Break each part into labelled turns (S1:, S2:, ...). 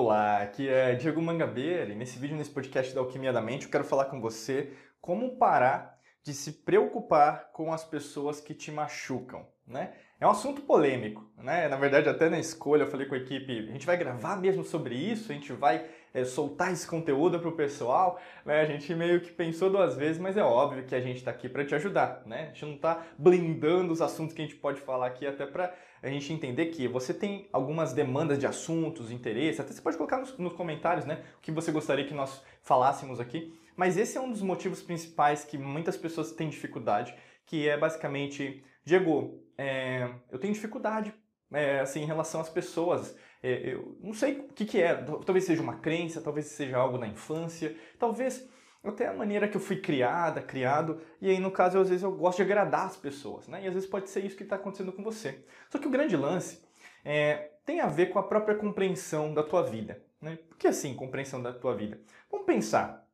S1: Olá, aqui é Diego Mangabeira e nesse vídeo, nesse podcast da Alquimia da Mente, eu quero falar com você como parar de se preocupar com as pessoas que te machucam, né? É um assunto polêmico, né? Na verdade, até na escolha eu falei com a equipe, a gente vai gravar mesmo sobre isso, a gente vai é, soltar esse conteúdo para o pessoal, né? A gente meio que pensou duas vezes, mas é óbvio que a gente está aqui para te ajudar, né? A gente não está blindando os assuntos que a gente pode falar aqui até para a gente entender que você tem algumas demandas de assuntos, interesse, até você pode colocar nos, nos comentários, né? O que você gostaria que nós falássemos aqui. Mas esse é um dos motivos principais que muitas pessoas têm dificuldade, que é basicamente, Diego, é, eu tenho dificuldade é, assim, em relação às pessoas. É, eu não sei o que, que é, talvez seja uma crença, talvez seja algo na infância, talvez até a maneira que eu fui criada, criado, e aí no caso às vezes eu gosto de agradar as pessoas, né? E às vezes pode ser isso que está acontecendo com você. Só que o grande lance é, tem a ver com a própria compreensão da tua vida. Né? Por que assim, compreensão da tua vida? Vamos pensar.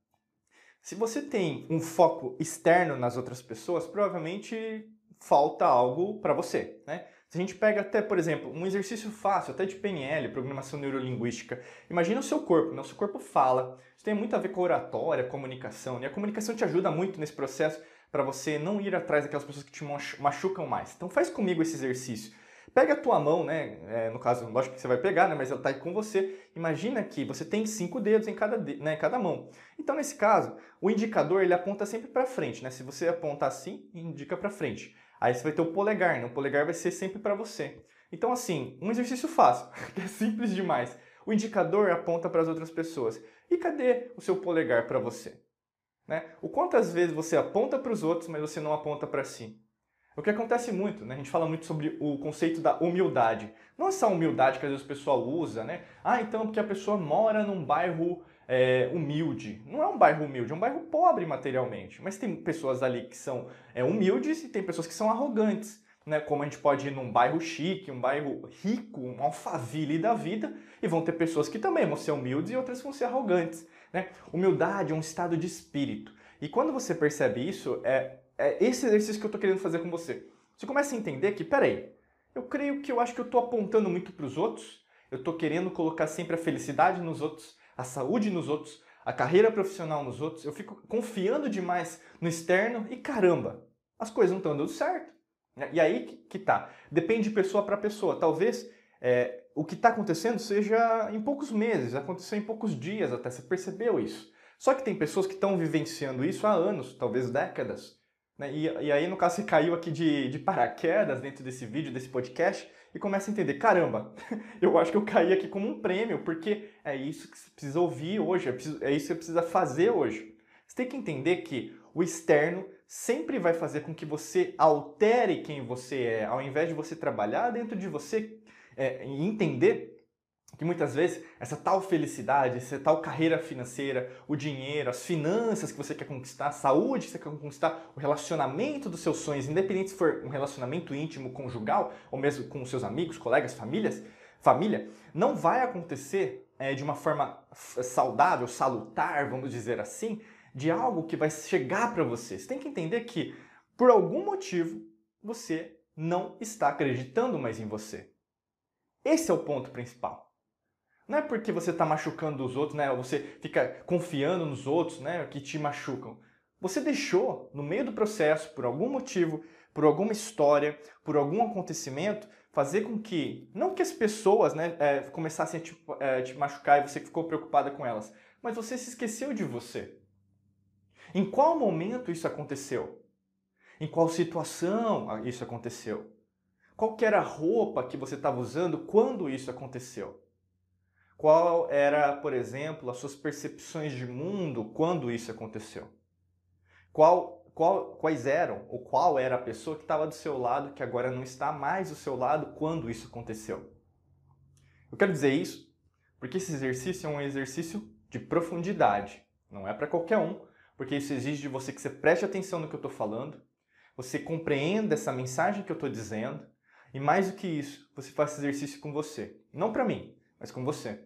S1: Se você tem um foco externo nas outras pessoas, provavelmente falta algo para você, né? Se a gente pega até, por exemplo, um exercício fácil, até de PNL, programação neurolinguística, imagina o seu corpo, né? o seu corpo fala, isso tem muito a ver com oratória, comunicação, né? a comunicação te ajuda muito nesse processo para você não ir atrás daquelas pessoas que te machucam mais. Então faz comigo esse exercício. Pega a tua mão, né? É, no caso, lógico que você vai pegar, né? Mas ela está aí com você. Imagina que você tem cinco dedos em cada, né, cada mão. Então, nesse caso, o indicador ele aponta sempre para frente, né? Se você apontar assim, indica para frente. Aí você vai ter o polegar, né? O polegar vai ser sempre para você. Então, assim, um exercício fácil, que é simples demais. O indicador aponta para as outras pessoas. E cadê o seu polegar para você? Né? O quantas vezes você aponta para os outros, mas você não aponta para si? O que acontece muito, né? A gente fala muito sobre o conceito da humildade. Não essa humildade que às vezes o pessoal usa, né? Ah, então porque a pessoa mora num bairro é, humilde. Não é um bairro humilde, é um bairro pobre materialmente. Mas tem pessoas ali que são é, humildes e tem pessoas que são arrogantes. Né? Como a gente pode ir num bairro chique, um bairro rico, um alfaville da vida, e vão ter pessoas que também vão ser humildes e outras vão ser arrogantes. Né? Humildade é um estado de espírito. E quando você percebe isso, é, é esse exercício que eu estou querendo fazer com você. Você começa a entender que, peraí, eu creio que eu acho que eu estou apontando muito para os outros, eu estou querendo colocar sempre a felicidade nos outros, a saúde nos outros, a carreira profissional nos outros, eu fico confiando demais no externo e caramba, as coisas não estão dando certo. E aí que tá. Depende de pessoa para pessoa. Talvez é, o que está acontecendo seja em poucos meses, aconteceu em poucos dias até, você percebeu isso. Só que tem pessoas que estão vivenciando isso há anos, talvez décadas. Né? E, e, aí, no caso, você caiu aqui de, de paraquedas dentro desse vídeo, desse podcast, e começa a entender: caramba, eu acho que eu caí aqui como um prêmio, porque é isso que você precisa ouvir hoje, é, é isso que você precisa fazer hoje. Você tem que entender que o externo sempre vai fazer com que você altere quem você é, ao invés de você trabalhar dentro de você é, e entender que muitas vezes essa tal felicidade, essa tal carreira financeira, o dinheiro, as finanças que você quer conquistar, a saúde que você quer conquistar, o relacionamento dos seus sonhos, independente se for um relacionamento íntimo, conjugal, ou mesmo com seus amigos, colegas, famílias, família, não vai acontecer é, de uma forma saudável, salutar, vamos dizer assim, de algo que vai chegar para você. Você tem que entender que, por algum motivo, você não está acreditando mais em você. Esse é o ponto principal. Não é porque você está machucando os outros, né? Ou você fica confiando nos outros, né? Que te machucam. Você deixou, no meio do processo, por algum motivo, por alguma história, por algum acontecimento, fazer com que, não que as pessoas né, é, começassem a te, é, te machucar e você ficou preocupada com elas, mas você se esqueceu de você. Em qual momento isso aconteceu? Em qual situação isso aconteceu? Qual era a roupa que você estava usando quando isso aconteceu? Qual era, por exemplo, as suas percepções de mundo quando isso aconteceu? Qual, qual, quais eram, ou qual era a pessoa que estava do seu lado que agora não está mais do seu lado quando isso aconteceu? Eu quero dizer isso porque esse exercício é um exercício de profundidade. Não é para qualquer um, porque isso exige de você que você preste atenção no que eu estou falando, você compreenda essa mensagem que eu estou dizendo, e mais do que isso, você faça exercício com você. Não para mim, mas com você.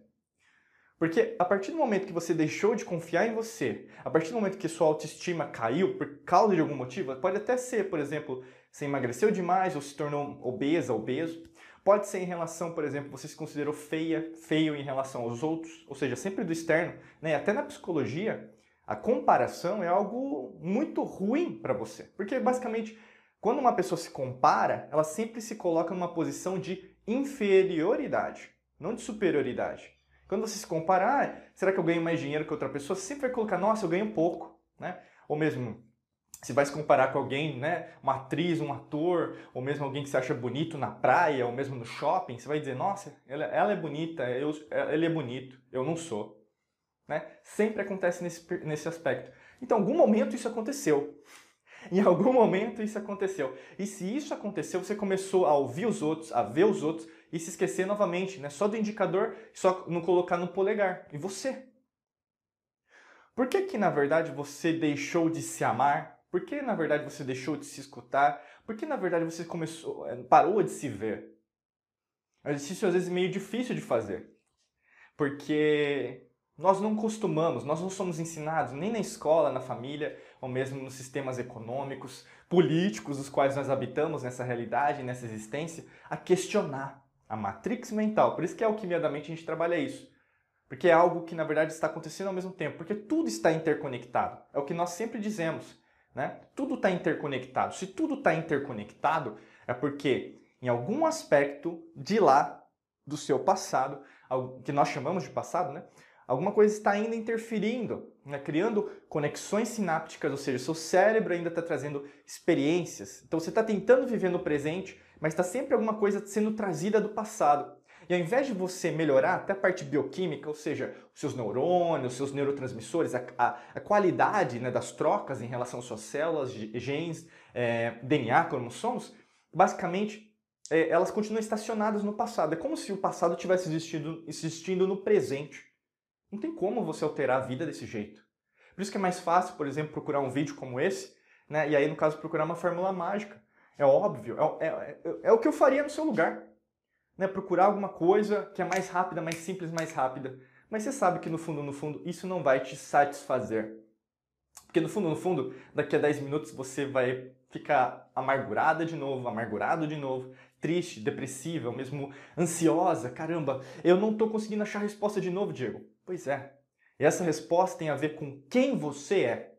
S1: Porque a partir do momento que você deixou de confiar em você, a partir do momento que sua autoestima caiu por causa de algum motivo, pode até ser, por exemplo, você emagreceu demais ou se tornou obesa, obeso, Pode ser em relação, por exemplo, você se considerou feia, feio em relação aos outros, ou seja, sempre do externo. Né? Até na psicologia, a comparação é algo muito ruim para você. Porque basicamente, quando uma pessoa se compara, ela sempre se coloca numa posição de inferioridade, não de superioridade. Quando você se compara, ah, será que eu ganho mais dinheiro que outra pessoa? Você sempre vai colocar, nossa, eu ganho pouco, né? Ou mesmo, se vai se comparar com alguém, né, uma atriz, um ator, ou mesmo alguém que você acha bonito na praia, ou mesmo no shopping, você vai dizer, nossa, ela, ela é bonita, eu, ele é bonito, eu não sou. Né? Sempre acontece nesse, nesse aspecto. Então, em algum momento isso aconteceu. Em algum momento isso aconteceu. E se isso aconteceu, você começou a ouvir os outros, a ver os outros e se esquecer novamente, né? Só do indicador, só não colocar no polegar. E você? Por que que na verdade você deixou de se amar? Por que na verdade você deixou de se escutar? Por que na verdade você começou, eh, parou de se ver? É um exercício às vezes meio difícil de fazer. Porque nós não costumamos, nós não somos ensinados nem na escola, na família, ou mesmo nos sistemas econômicos, políticos, os quais nós habitamos nessa realidade, nessa existência, a questionar a matrix mental. Por isso que é alquimia da mente a gente trabalha isso. Porque é algo que na verdade está acontecendo ao mesmo tempo, porque tudo está interconectado. É o que nós sempre dizemos, né? Tudo está interconectado. Se tudo está interconectado, é porque em algum aspecto de lá do seu passado, que nós chamamos de passado, né? Alguma coisa está ainda interferindo, né? criando conexões sinápticas, ou seja, seu cérebro ainda está trazendo experiências. Então você está tentando viver no presente, mas está sempre alguma coisa sendo trazida do passado. E ao invés de você melhorar até a parte bioquímica, ou seja, os seus neurônios, os seus neurotransmissores, a, a, a qualidade né, das trocas em relação às suas células, genes, é, DNA, cromossomos, basicamente é, elas continuam estacionadas no passado. É como se o passado tivesse existindo, existindo no presente. Não tem como você alterar a vida desse jeito. Por isso que é mais fácil, por exemplo, procurar um vídeo como esse, né? e aí, no caso, procurar uma fórmula mágica. É óbvio, é, é, é, é o que eu faria no seu lugar. Né? Procurar alguma coisa que é mais rápida, mais simples, mais rápida. Mas você sabe que no fundo, no fundo, isso não vai te satisfazer. Porque no fundo, no fundo, daqui a 10 minutos você vai ficar amargurada de novo, amargurado de novo, triste, depressiva, mesmo ansiosa. Caramba, eu não estou conseguindo achar a resposta de novo, Diego. Pois é. E essa resposta tem a ver com quem você é.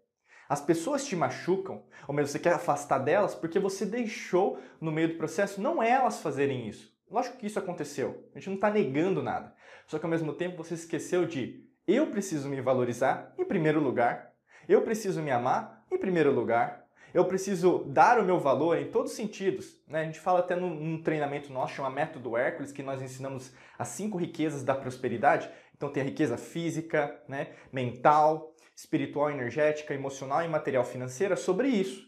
S1: As pessoas te machucam, ou mesmo você quer afastar delas, porque você deixou no meio do processo não elas fazerem isso. Lógico que isso aconteceu, a gente não está negando nada. Só que ao mesmo tempo você esqueceu de eu preciso me valorizar em primeiro lugar, eu preciso me amar em primeiro lugar, eu preciso dar o meu valor em todos os sentidos. Né? A gente fala até num, num treinamento nosso, chama Método Hércules, que nós ensinamos as cinco riquezas da prosperidade. Então tem a riqueza física, né, mental, espiritual, energética, emocional e material financeira sobre isso.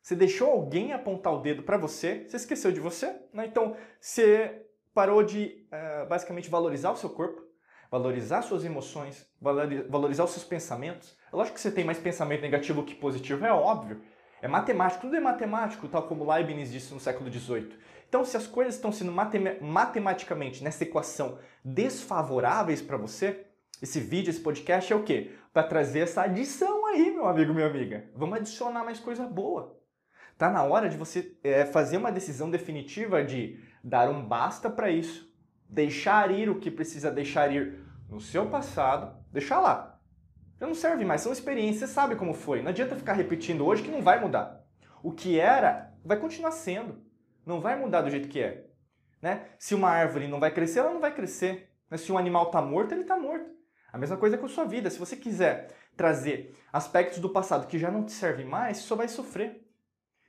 S1: Você deixou alguém apontar o dedo para você, você esqueceu de você, né? Então você parou de uh, basicamente valorizar o seu corpo, valorizar suas emoções, valorizar os seus pensamentos. É lógico que você tem mais pensamento negativo que positivo, é óbvio. É matemático, tudo é matemático, tal como Leibniz disse no século XVIII. Então, se as coisas estão sendo matematicamente nessa equação desfavoráveis para você, esse vídeo, esse podcast é o quê? Para trazer essa adição aí, meu amigo, minha amiga. Vamos adicionar mais coisa boa. Tá na hora de você é, fazer uma decisão definitiva de dar um basta para isso, deixar ir o que precisa deixar ir no seu passado, deixar lá. Já não serve mais, são experiências, você sabe como foi. Não adianta ficar repetindo hoje que não vai mudar. O que era vai continuar sendo. Não vai mudar do jeito que é. Né? Se uma árvore não vai crescer, ela não vai crescer. Né? Se um animal está morto, ele está morto. A mesma coisa com a sua vida. Se você quiser trazer aspectos do passado que já não te servem mais, você só vai sofrer.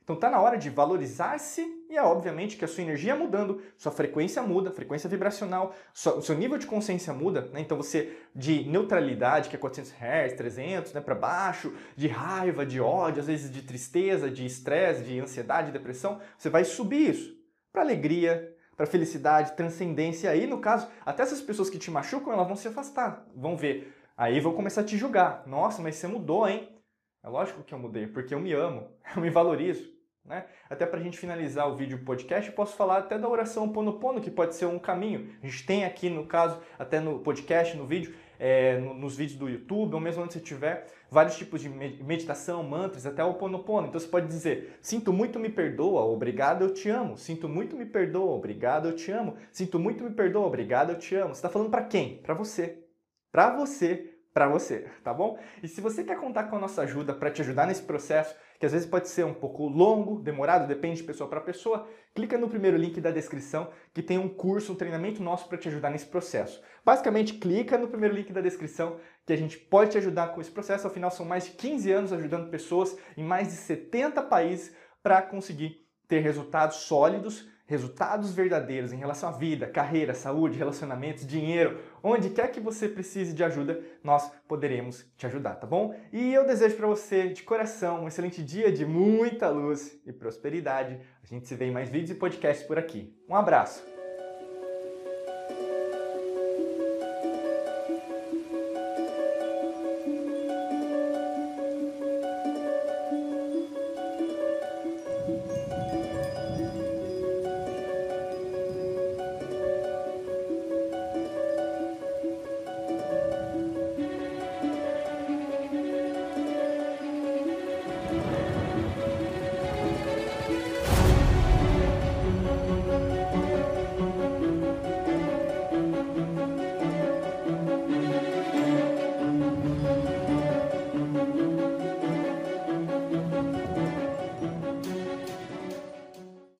S1: Então está na hora de valorizar-se e é obviamente que a sua energia mudando, sua frequência muda, frequência vibracional, o seu nível de consciência muda, né? então você de neutralidade, que é 400 Hz, 300, né, para baixo, de raiva, de ódio, às vezes de tristeza, de estresse, de ansiedade, de depressão, você vai subir isso para alegria, para felicidade, transcendência. Aí, no caso, até essas pessoas que te machucam, elas vão se afastar, vão ver. Aí vão começar a te julgar. Nossa, mas você mudou, hein? É lógico que eu mudei, porque eu me amo, eu me valorizo. Né? Até para a gente finalizar o vídeo podcast, eu posso falar até da oração Pono Pono, que pode ser um caminho. A gente tem aqui, no caso, até no podcast, no vídeo, é, nos vídeos do YouTube, ou mesmo onde você tiver, vários tipos de meditação, mantras, até o Ponopono. Então você pode dizer: Sinto muito, me perdoa, obrigado, eu te amo. Sinto muito, me perdoa, obrigado, eu te amo. Sinto muito, me perdoa, obrigado, eu te amo. Você está falando para quem? Para você. Para você para você, tá bom? E se você quer contar com a nossa ajuda para te ajudar nesse processo, que às vezes pode ser um pouco longo, demorado, depende de pessoa para pessoa, clica no primeiro link da descrição que tem um curso, um treinamento nosso para te ajudar nesse processo. Basicamente, clica no primeiro link da descrição que a gente pode te ajudar com esse processo. Afinal, são mais de 15 anos ajudando pessoas em mais de 70 países para conseguir ter resultados sólidos resultados verdadeiros em relação à vida, carreira, saúde, relacionamentos, dinheiro, onde quer que você precise de ajuda, nós poderemos te ajudar, tá bom? E eu desejo para você de coração um excelente dia de muita luz e prosperidade. A gente se vê em mais vídeos e podcasts por aqui. Um abraço.